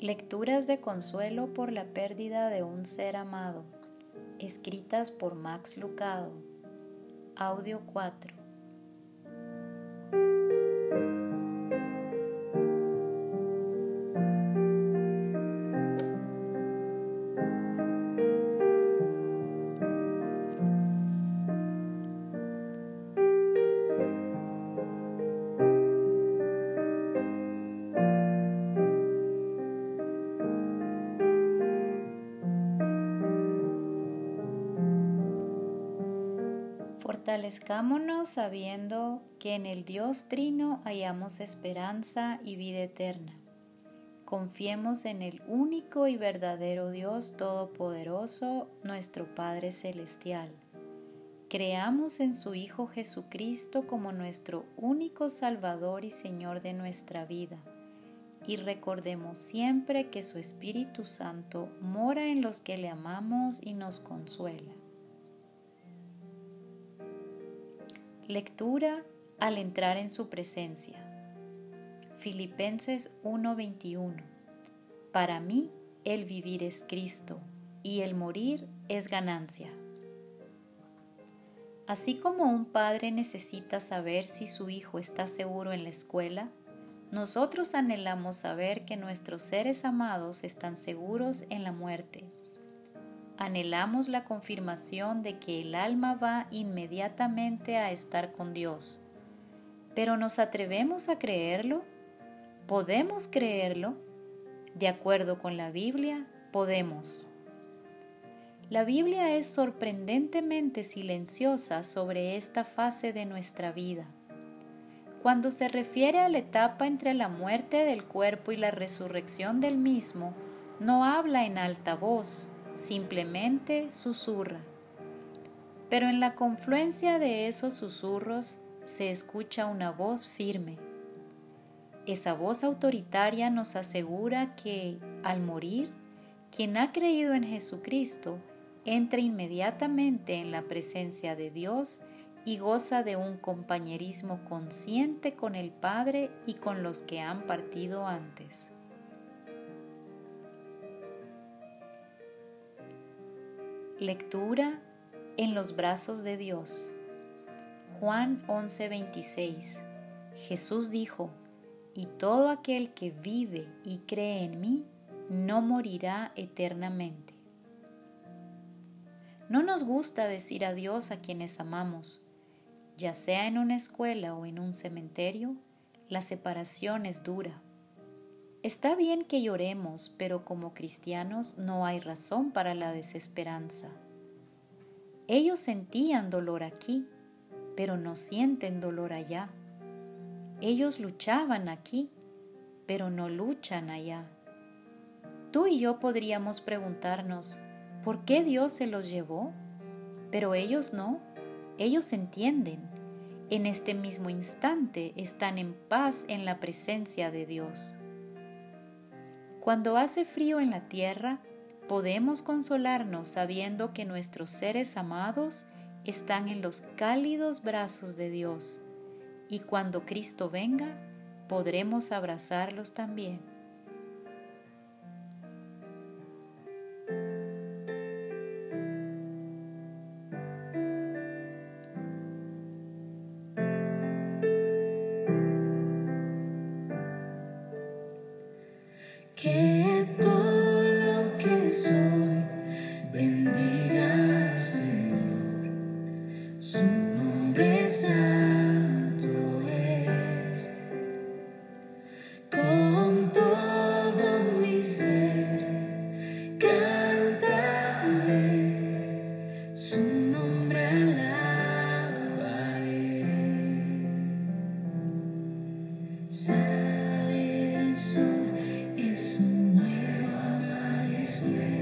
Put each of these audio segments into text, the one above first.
Lecturas de consuelo por la pérdida de un ser amado, escritas por Max Lucado. Audio 4. Fortalezcámonos sabiendo que en el Dios Trino hallamos esperanza y vida eterna. Confiemos en el único y verdadero Dios Todopoderoso, nuestro Padre Celestial. Creamos en su Hijo Jesucristo como nuestro único Salvador y Señor de nuestra vida. Y recordemos siempre que su Espíritu Santo mora en los que le amamos y nos consuela. Lectura al entrar en su presencia. Filipenses 1:21. Para mí el vivir es Cristo y el morir es ganancia. Así como un padre necesita saber si su hijo está seguro en la escuela, nosotros anhelamos saber que nuestros seres amados están seguros en la muerte anhelamos la confirmación de que el alma va inmediatamente a estar con Dios. Pero ¿nos atrevemos a creerlo? ¿Podemos creerlo? De acuerdo con la Biblia, podemos. La Biblia es sorprendentemente silenciosa sobre esta fase de nuestra vida. Cuando se refiere a la etapa entre la muerte del cuerpo y la resurrección del mismo, no habla en alta voz, simplemente susurra. Pero en la confluencia de esos susurros se escucha una voz firme. Esa voz autoritaria nos asegura que, al morir, quien ha creído en Jesucristo entra inmediatamente en la presencia de Dios y goza de un compañerismo consciente con el Padre y con los que han partido antes. Lectura en los brazos de Dios. Juan 11:26. Jesús dijo, y todo aquel que vive y cree en mí no morirá eternamente. No nos gusta decir adiós a quienes amamos, ya sea en una escuela o en un cementerio, la separación es dura. Está bien que lloremos, pero como cristianos no hay razón para la desesperanza. Ellos sentían dolor aquí, pero no sienten dolor allá. Ellos luchaban aquí, pero no luchan allá. Tú y yo podríamos preguntarnos, ¿por qué Dios se los llevó? Pero ellos no, ellos entienden. En este mismo instante están en paz en la presencia de Dios. Cuando hace frío en la tierra, podemos consolarnos sabiendo que nuestros seres amados están en los cálidos brazos de Dios y cuando Cristo venga, podremos abrazarlos también. Sale el His.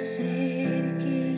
acerque.